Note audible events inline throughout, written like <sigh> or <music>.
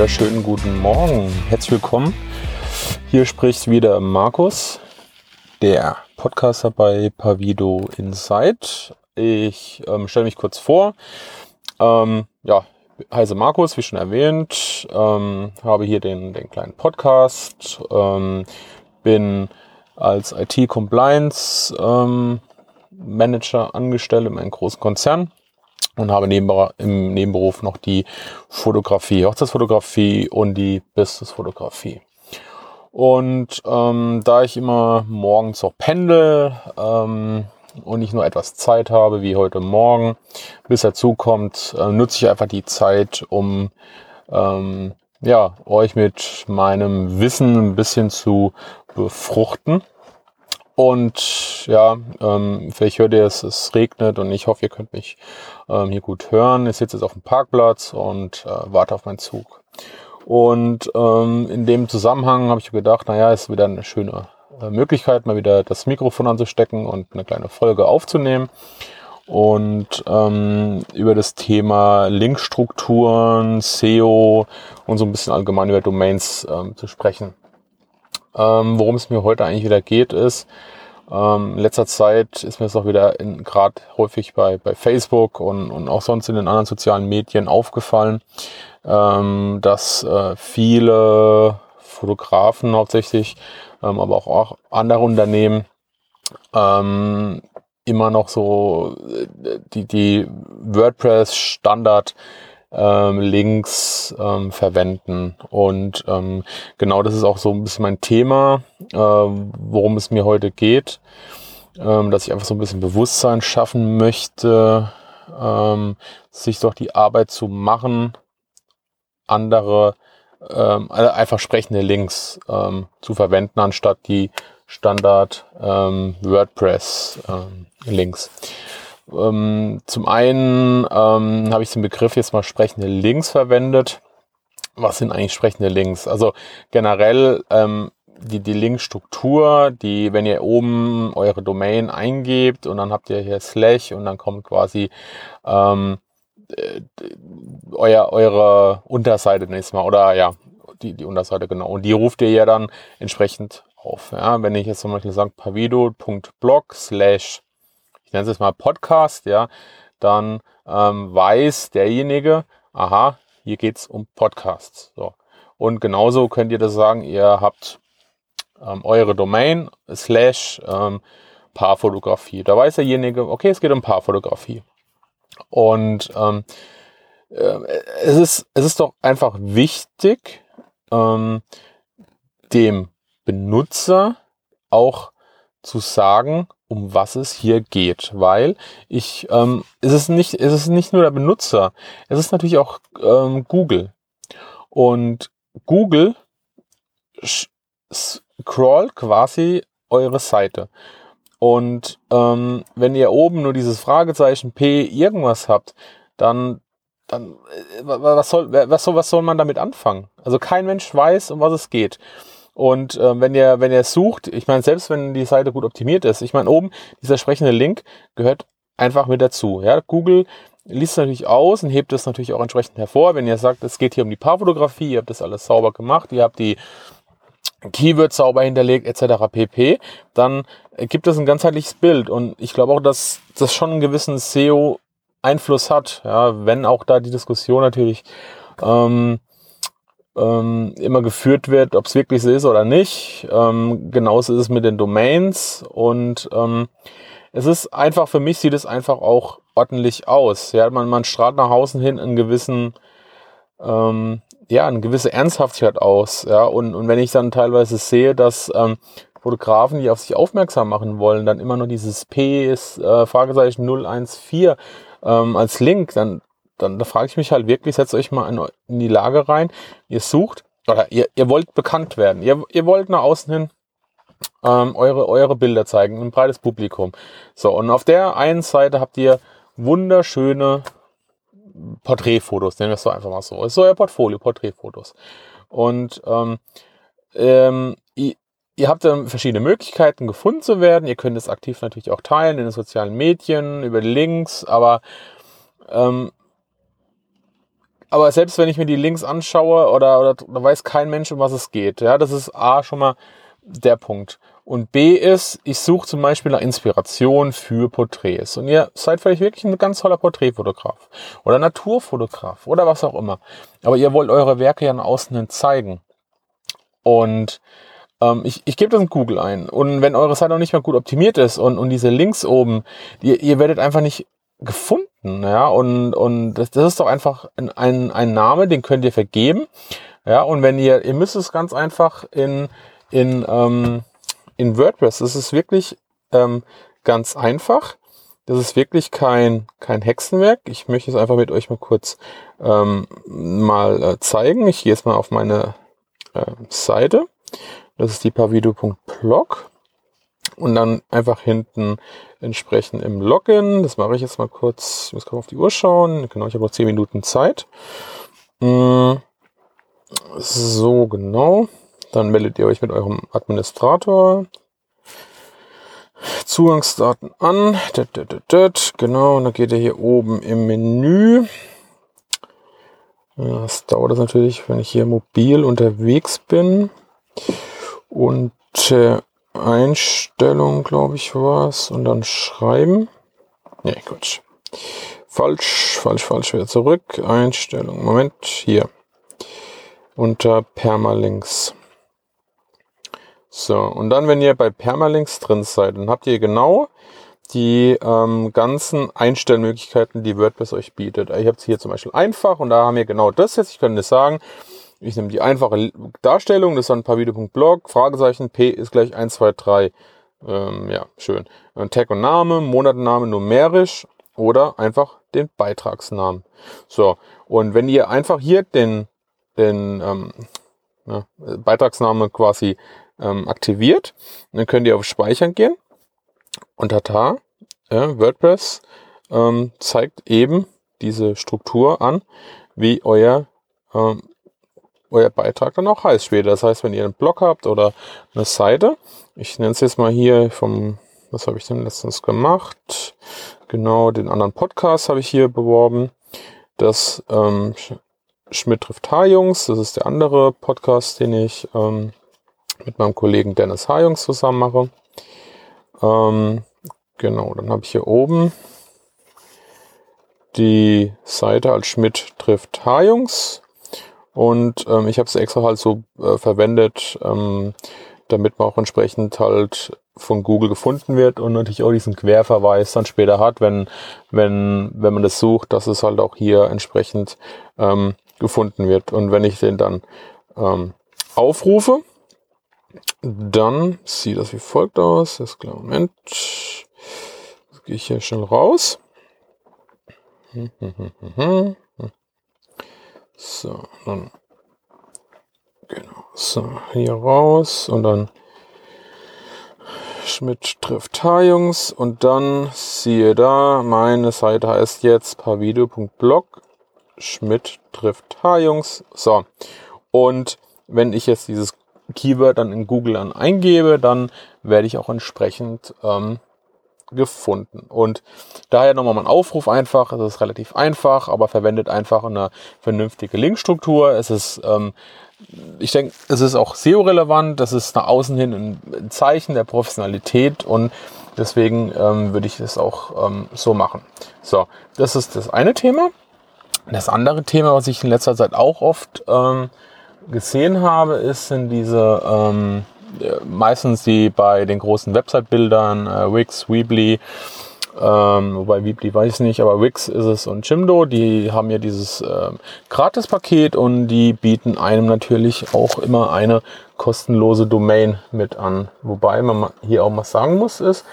wunderschönen guten Morgen. Herzlich willkommen. Hier spricht wieder Markus, der Podcaster bei Pavido Insight. Ich ähm, stelle mich kurz vor. Ähm, ja, heiße Markus, wie schon erwähnt. Ähm, habe hier den, den kleinen Podcast. Ähm, bin als IT-Compliance ähm, Manager angestellt in einem großen Konzern und habe neben, im Nebenberuf noch die Fotografie, Hochzeitsfotografie und die Businessfotografie. Und ähm, da ich immer morgens auch pendel ähm, und nicht nur etwas Zeit habe, wie heute Morgen, bis dazu kommt, äh, nutze ich einfach die Zeit, um ähm, ja, euch mit meinem Wissen ein bisschen zu befruchten. Und ja, ähm, vielleicht hört ihr es, es regnet und ich hoffe, ihr könnt mich ähm, hier gut hören. Ich sitze jetzt auf dem Parkplatz und äh, warte auf meinen Zug. Und ähm, in dem Zusammenhang habe ich gedacht, naja, ist wieder eine schöne äh, Möglichkeit, mal wieder das Mikrofon anzustecken und eine kleine Folge aufzunehmen und ähm, über das Thema Linkstrukturen, SEO und so ein bisschen allgemein über Domains ähm, zu sprechen. Ähm, worum es mir heute eigentlich wieder geht, ist, ähm, in letzter Zeit ist mir das auch wieder gerade häufig bei, bei Facebook und, und auch sonst in den anderen sozialen Medien aufgefallen, ähm, dass äh, viele Fotografen hauptsächlich, ähm, aber auch, auch andere Unternehmen ähm, immer noch so äh, die, die WordPress-Standard ähm, Links ähm, verwenden. Und ähm, genau das ist auch so ein bisschen mein Thema, äh, worum es mir heute geht, ähm, dass ich einfach so ein bisschen Bewusstsein schaffen möchte, ähm, sich doch die Arbeit zu machen, andere ähm, also einfach sprechende Links ähm, zu verwenden, anstatt die Standard ähm, WordPress ähm, Links. Ähm, zum einen ähm, habe ich den Begriff jetzt mal sprechende Links verwendet. Was sind eigentlich sprechende Links? Also generell ähm, die, die Linkstruktur, die, wenn ihr oben eure Domain eingebt und dann habt ihr hier Slash und dann kommt quasi ähm, äh, euer, eure Unterseite nächstes Mal oder ja, die, die Unterseite genau. Und die ruft ihr ja dann entsprechend auf. Ja, wenn ich jetzt zum Beispiel sage pavido.blog slash ich nenne es jetzt mal Podcast, ja, dann ähm, weiß derjenige, aha, hier geht's um Podcasts. So. Und genauso könnt ihr das sagen, ihr habt ähm, eure Domain slash ähm, Paarfotografie. Da weiß derjenige, okay, es geht um Paarfotografie. Und ähm, äh, es, ist, es ist doch einfach wichtig, ähm, dem Benutzer auch zu sagen, um was es hier geht, weil ich, ähm, es ist nicht, es ist nicht nur der Benutzer, es ist natürlich auch ähm, Google. Und Google scrollt quasi eure Seite. Und ähm, wenn ihr oben nur dieses Fragezeichen P irgendwas habt, dann, dann äh, was soll, was soll, was soll man damit anfangen? Also kein Mensch weiß, um was es geht. Und äh, wenn ihr, wenn ihr sucht, ich meine, selbst wenn die Seite gut optimiert ist, ich meine, oben dieser sprechende Link gehört einfach mit dazu. Ja, Google liest es natürlich aus und hebt es natürlich auch entsprechend hervor. Wenn ihr sagt, es geht hier um die Paarfotografie, ihr habt das alles sauber gemacht, ihr habt die Keywords sauber hinterlegt, etc. pp, dann gibt es ein ganzheitliches Bild. Und ich glaube auch, dass das schon einen gewissen SEO-Einfluss hat. Ja, wenn auch da die Diskussion natürlich ähm, ähm, immer geführt wird, ob es wirklich so ist oder nicht. Ähm, genauso ist es mit den Domains und ähm, es ist einfach, für mich sieht es einfach auch ordentlich aus. Ja, man, man strahlt nach außen hin einen gewissen, ähm, ja, eine gewisse Ernsthaftigkeit aus. Ja, und, und wenn ich dann teilweise sehe, dass ähm, Fotografen, die auf sich aufmerksam machen wollen, dann immer nur dieses P ist äh, Fragezeichen 014 ähm, als Link, dann dann da frage ich mich halt wirklich, setzt euch mal in, die Lage rein, ihr sucht oder ihr, ihr wollt bekannt werden. Ihr, ihr wollt nach außen hin ähm, eure, eure Bilder zeigen, ein breites Publikum. So, und auf der einen Seite habt ihr wunderschöne Porträtfotos, nennen wir es so einfach mal so. Das ist euer Portfolio, Porträtfotos. Und ähm, ähm, ihr, ihr habt dann verschiedene Möglichkeiten, gefunden zu werden. Ihr könnt es aktiv natürlich auch teilen in den sozialen Medien, über Links, aber ähm, aber selbst wenn ich mir die Links anschaue oder, oder da weiß kein Mensch, um was es geht. Ja, das ist A schon mal der Punkt. Und B ist, ich suche zum Beispiel nach Inspiration für Porträts. Und ihr seid vielleicht wirklich ein ganz toller Porträtfotograf oder Naturfotograf oder was auch immer. Aber ihr wollt eure Werke ja nach außen hin zeigen. Und ähm, ich, ich gebe das in Google ein. Und wenn eure Seite noch nicht mal gut optimiert ist und, und diese Links oben, ihr, ihr werdet einfach nicht gefunden. Ja, und, und das, das ist doch einfach ein, ein, ein Name, den könnt ihr vergeben. Ja, und wenn ihr, ihr müsst es ganz einfach in, in, ähm, in WordPress, das ist wirklich ähm, ganz einfach. Das ist wirklich kein, kein Hexenwerk. Ich möchte es einfach mit euch mal kurz ähm, mal äh, zeigen. Ich gehe jetzt mal auf meine äh, Seite. Das ist die pavido.blog. Und dann einfach hinten entsprechend im Login. Das mache ich jetzt mal kurz. Ich muss gerade auf die Uhr schauen. Genau, ich habe noch 10 Minuten Zeit. Mm, so, genau. Dann meldet ihr euch mit eurem Administrator. Zugangsdaten an. Genau, und dann geht ihr hier oben im Menü. Das dauert das natürlich, wenn ich hier mobil unterwegs bin. Und äh, Einstellung, glaube ich, war es. Und dann schreiben. Nee, Quatsch. Falsch, falsch, falsch. Wieder zurück. Einstellung. Moment, hier. Unter Permalinks. So, und dann, wenn ihr bei Permalinks drin seid, dann habt ihr genau die ähm, ganzen Einstellmöglichkeiten, die WordPress euch bietet. Ich habe es hier zum Beispiel einfach und da haben wir genau das jetzt. Ich könnte sagen, ich nehme die einfache Darstellung, das ist dann pavido.blog, Fragezeichen, P ist gleich 1, 2, 3. Ähm, ja, schön. Und Tag und Name, Monatname numerisch oder einfach den Beitragsnamen. So, und wenn ihr einfach hier den, den ähm, ja, Beitragsname quasi ähm, aktiviert, dann könnt ihr auf Speichern gehen und tata, ja, WordPress ähm, zeigt eben diese Struktur an, wie euer ähm, euer Beitrag dann auch heißt später. Das heißt, wenn ihr einen Blog habt oder eine Seite, ich nenne es jetzt mal hier vom, was habe ich denn letztens gemacht? Genau, den anderen Podcast habe ich hier beworben. Das ähm, Schmidt trifft H-Jungs, das ist der andere Podcast, den ich ähm, mit meinem Kollegen Dennis H-Jungs zusammen mache. Ähm, genau, dann habe ich hier oben die Seite als Schmidt trifft H-Jungs und ähm, ich habe es extra halt so äh, verwendet, ähm, damit man auch entsprechend halt von Google gefunden wird und natürlich auch diesen Querverweis dann später hat, wenn, wenn, wenn man das sucht, dass es halt auch hier entsprechend ähm, gefunden wird. Und wenn ich den dann ähm, aufrufe, dann sieht das wie folgt aus. Ist klar, Moment. Jetzt gehe ich hier schnell raus. Hm, hm, hm, so, dann genau, so, hier raus und dann Schmidt trifft H-Jungs und dann siehe da, meine Seite heißt jetzt parvideo.blog Schmidt trifft H-Jungs. So, und wenn ich jetzt dieses Keyword dann in Google dann eingebe, dann werde ich auch entsprechend ähm, gefunden. Und daher nochmal mein Aufruf einfach, es ist relativ einfach, aber verwendet einfach eine vernünftige Linkstruktur. Es ist, ähm, ich denke, es ist auch SEO-relevant, das ist nach außen hin ein Zeichen der Professionalität und deswegen ähm, würde ich es auch ähm, so machen. So, das ist das eine Thema. Das andere Thema, was ich in letzter Zeit auch oft ähm, gesehen habe, ist, sind diese ähm, meistens die bei den großen Website-Bildern, äh, Wix, Weebly, ähm, wobei Weebly weiß ich nicht, aber Wix ist es und Jimdo, die haben ja dieses äh, Gratis-Paket und die bieten einem natürlich auch immer eine kostenlose Domain mit an. Wobei man hier auch mal sagen muss, ist,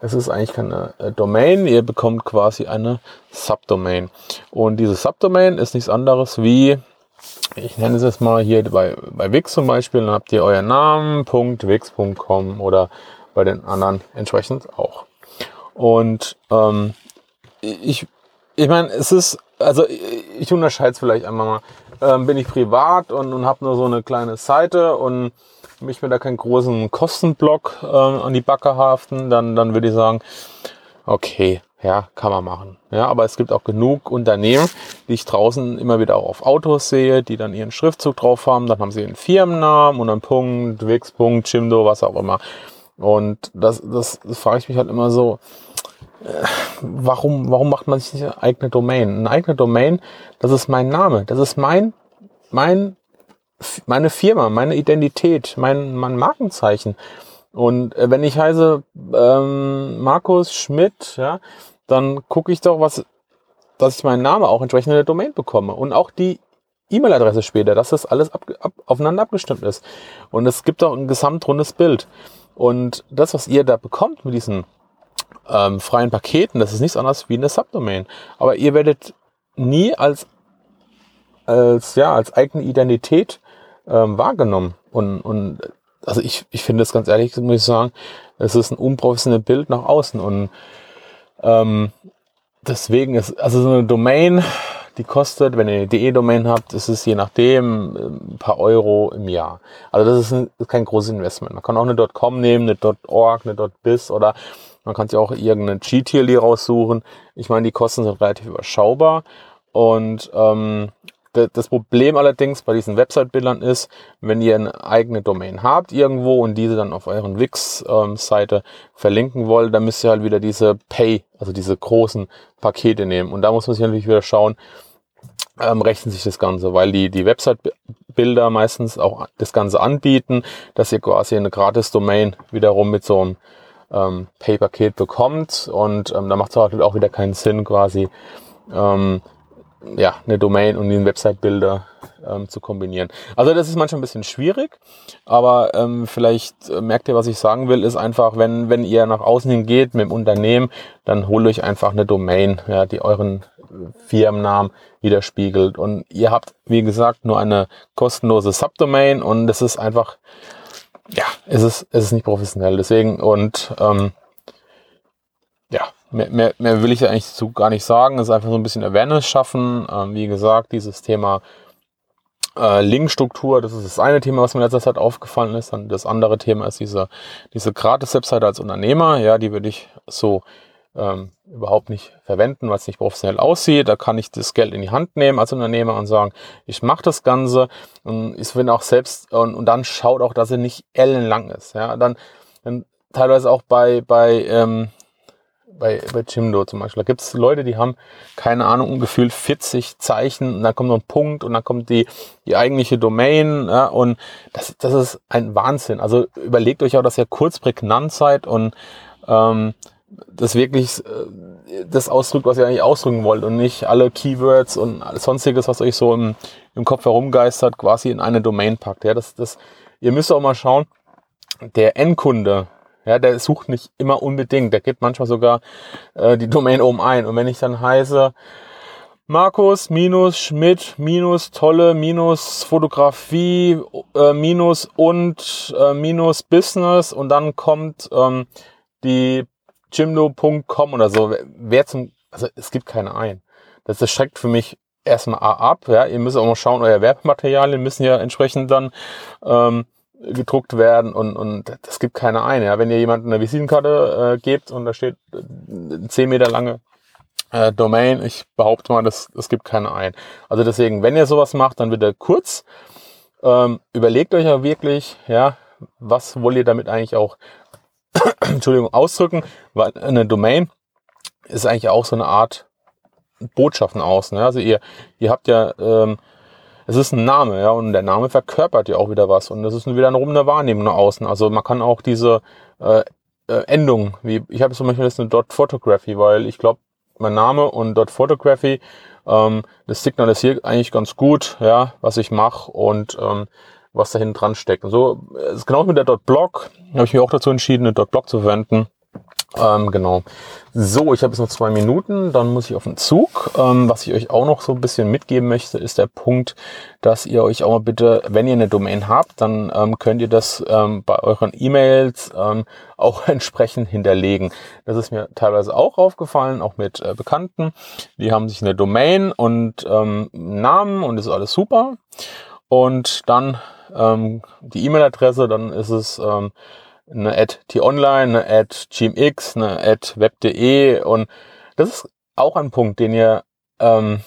es ist eigentlich keine äh, Domain, ihr bekommt quasi eine Subdomain. Und diese Subdomain ist nichts anderes wie ich nenne es jetzt mal hier bei, bei Wix zum Beispiel, dann habt ihr euren Namen, .wix.com oder bei den anderen entsprechend auch. Und ähm, ich, ich meine, es ist, also ich unterscheide es vielleicht einmal mal. Ähm, bin ich privat und, und habe nur so eine kleine Seite und mich mir da keinen großen Kostenblock äh, an die Backe haften, dann, dann würde ich sagen, okay, ja, kann man machen. Ja, aber es gibt auch genug Unternehmen, die ich draußen immer wieder auch auf Autos sehe, die dann ihren Schriftzug drauf haben, dann haben sie einen Firmennamen und einen Punkt, Wix, Punkt, Chimdo, was auch immer. Und das, das, das frage ich mich halt immer so, äh, warum, warum macht man sich nicht eine eigene Domain? Eine eigene Domain, das ist mein Name, das ist mein, mein, meine Firma, meine Identität, mein, mein Markenzeichen. Und äh, wenn ich heiße ähm, Markus Schmidt, ja, dann gucke ich doch, was, dass ich meinen Namen auch entsprechend in der Domain bekomme und auch die E-Mail-Adresse später, dass das alles ab, ab, aufeinander abgestimmt ist. Und es gibt auch ein gesamtrundes Bild. Und das, was ihr da bekommt mit diesen ähm, freien Paketen, das ist nichts anderes wie eine Subdomain. Aber ihr werdet nie als, als, ja, als eigene Identität ähm, wahrgenommen. Und, und also ich, ich finde es ganz ehrlich, muss ich sagen, es ist ein unprofessionelles Bild nach außen. Und ähm, deswegen ist, also so eine Domain, die kostet, wenn ihr eine DE-Domain habt, ist es je nachdem ein paar Euro im Jahr. Also das ist, ein, ist kein großes Investment. Man kann auch eine .com nehmen, eine .org, eine .biz oder man kann sich auch irgendeine G-Tier raussuchen. Ich meine, die Kosten sind relativ überschaubar und ähm, das Problem allerdings bei diesen Website-Bildern ist, wenn ihr eine eigene Domain habt irgendwo und diese dann auf euren Wix-Seite verlinken wollt, dann müsst ihr halt wieder diese Pay, also diese großen Pakete nehmen. Und da muss man sich natürlich wieder schauen, ähm, rechnen sich das Ganze, weil die, die Website-Bilder meistens auch das Ganze anbieten, dass ihr quasi eine Gratis-Domain wiederum mit so einem ähm, Pay-Paket bekommt und ähm, da macht es halt auch wieder keinen Sinn quasi ähm, ja, eine Domain und den Website-Bilder ähm, zu kombinieren. Also das ist manchmal ein bisschen schwierig, aber ähm, vielleicht äh, merkt ihr, was ich sagen will, ist einfach, wenn, wenn ihr nach außen hin geht mit dem Unternehmen, dann holt euch einfach eine Domain, ja, die euren Firmennamen widerspiegelt. Und ihr habt, wie gesagt, nur eine kostenlose Subdomain und das ist einfach, ja, es ist, es ist nicht professionell. Deswegen und ähm, ja, mehr, mehr, mehr will ich eigentlich zu gar nicht sagen. Es ist einfach so ein bisschen Awareness schaffen. Ähm, wie gesagt, dieses Thema äh, Linkstruktur, das ist das eine Thema, was mir in letzter Zeit aufgefallen ist. Und das andere Thema ist diese, diese Gratis-Webseite als Unternehmer. Ja, die würde ich so ähm, überhaupt nicht verwenden, weil es nicht professionell aussieht. Da kann ich das Geld in die Hand nehmen als Unternehmer und sagen, ich mache das Ganze und ich bin auch selbst und, und dann schaut auch, dass er nicht ellenlang ist. Ja, dann, dann teilweise auch bei, bei ähm, bei, bei Jimdo zum Beispiel. Da gibt es Leute, die haben, keine Ahnung, gefühlt 40 Zeichen und dann kommt noch ein Punkt und dann kommt die, die eigentliche Domain ja, und das, das ist ein Wahnsinn. Also überlegt euch auch, dass ihr kurz prägnant seid und ähm, das wirklich äh, das ausdrückt, was ihr eigentlich ausdrücken wollt und nicht alle Keywords und sonstiges, was euch so im, im Kopf herumgeistert, quasi in eine Domain packt. Ja, das, das, ihr müsst auch mal schauen, der Endkunde, ja, der sucht nicht immer unbedingt. Der gibt manchmal sogar äh, die Domain oben ein. Und wenn ich dann heiße Markus minus Schmidt minus tolle minus Fotografie äh, minus und äh, minus Business und dann kommt ähm, die jimdo.com oder so. Wer zum, also es gibt keine ein. Das, das schreckt für mich erstmal ab. Ja, ihr müsst auch mal schauen, euer Werbematerialien müssen ja entsprechend dann ähm, gedruckt werden und, und das gibt keine eine. Ja. Wenn ihr jemanden eine Visitenkarte äh, gebt und da steht äh, 10 Meter lange äh, Domain, ich behaupte mal, das, das gibt keine ein. Also deswegen, wenn ihr sowas macht, dann bitte kurz. Ähm, überlegt euch ja wirklich, ja, was wollt ihr damit eigentlich auch, <coughs> Entschuldigung, ausdrücken, weil eine Domain ist eigentlich auch so eine Art Botschaften außen. Ja. Also ihr, ihr habt ja ähm, es ist ein Name, ja, und der Name verkörpert ja auch wieder was. Und das ist wieder eine runde Wahrnehmung nach außen. Also man kann auch diese äh, äh, Endung, wie ich habe zum Beispiel jetzt eine Dot Photography, weil ich glaube, mein Name und Dot Photography, ähm, das signalisiert eigentlich ganz gut, ja, was ich mache und ähm, was da hinten dran steckt. Und so ist genau mit der Dot Blog, habe ich mich auch dazu entschieden, eine Dot Blog zu verwenden. Ähm, genau. So, ich habe jetzt noch zwei Minuten, dann muss ich auf den Zug. Ähm, was ich euch auch noch so ein bisschen mitgeben möchte, ist der Punkt, dass ihr euch auch mal bitte, wenn ihr eine Domain habt, dann ähm, könnt ihr das ähm, bei euren E-Mails ähm, auch <laughs> entsprechend hinterlegen. Das ist mir teilweise auch aufgefallen, auch mit äh, Bekannten. Die haben sich eine Domain und ähm, Namen und ist alles super. Und dann ähm, die E-Mail-Adresse, dann ist es eine at t-online, eine at gmx, eine at web.de und das ist auch ein Punkt, den ihr ähm,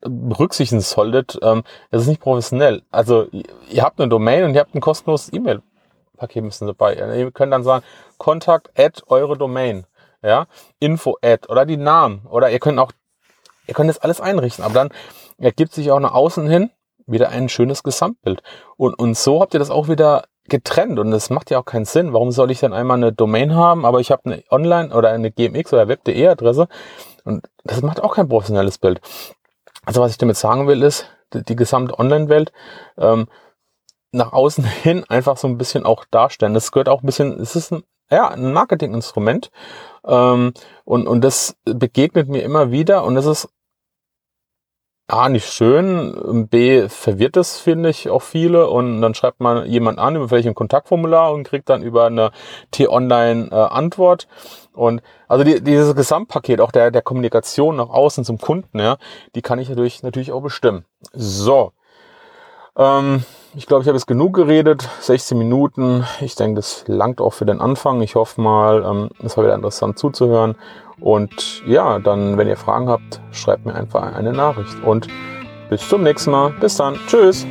berücksichtigen solltet. Ähm, das ist nicht professionell. Also ihr habt eine Domain und ihr habt ein kostenloses E-Mail-Paket müssen dabei. Ihr könnt dann sagen, Kontakt at eure Domain, ja, Info at oder die Namen oder ihr könnt auch, ihr könnt das alles einrichten, aber dann ergibt sich auch nach außen hin wieder ein schönes Gesamtbild. Und, und so habt ihr das auch wieder getrennt und das macht ja auch keinen Sinn. Warum soll ich dann einmal eine Domain haben, aber ich habe eine Online- oder eine GMX oder Web.de Adresse und das macht auch kein professionelles Bild. Also was ich damit sagen will ist, die, die gesamte Online-Welt ähm, nach außen <laughs> hin einfach so ein bisschen auch darstellen. Das gehört auch ein bisschen, es ist ein, ja, ein Marketinginstrument ähm, und, und das begegnet mir immer wieder und das ist A, nicht schön, B, verwirrt es, finde ich, auch viele. Und dann schreibt man jemand an über welchen Kontaktformular und kriegt dann über eine T-Online äh, Antwort. Und also die, dieses Gesamtpaket auch der, der Kommunikation nach außen zum Kunden, ja, die kann ich natürlich, natürlich auch bestimmen. So, ähm, ich glaube, ich habe jetzt genug geredet. 16 Minuten. Ich denke, das langt auch für den Anfang. Ich hoffe mal, ähm, es war wieder interessant zuzuhören. Und ja, dann, wenn ihr Fragen habt, schreibt mir einfach eine Nachricht. Und bis zum nächsten Mal. Bis dann. Tschüss.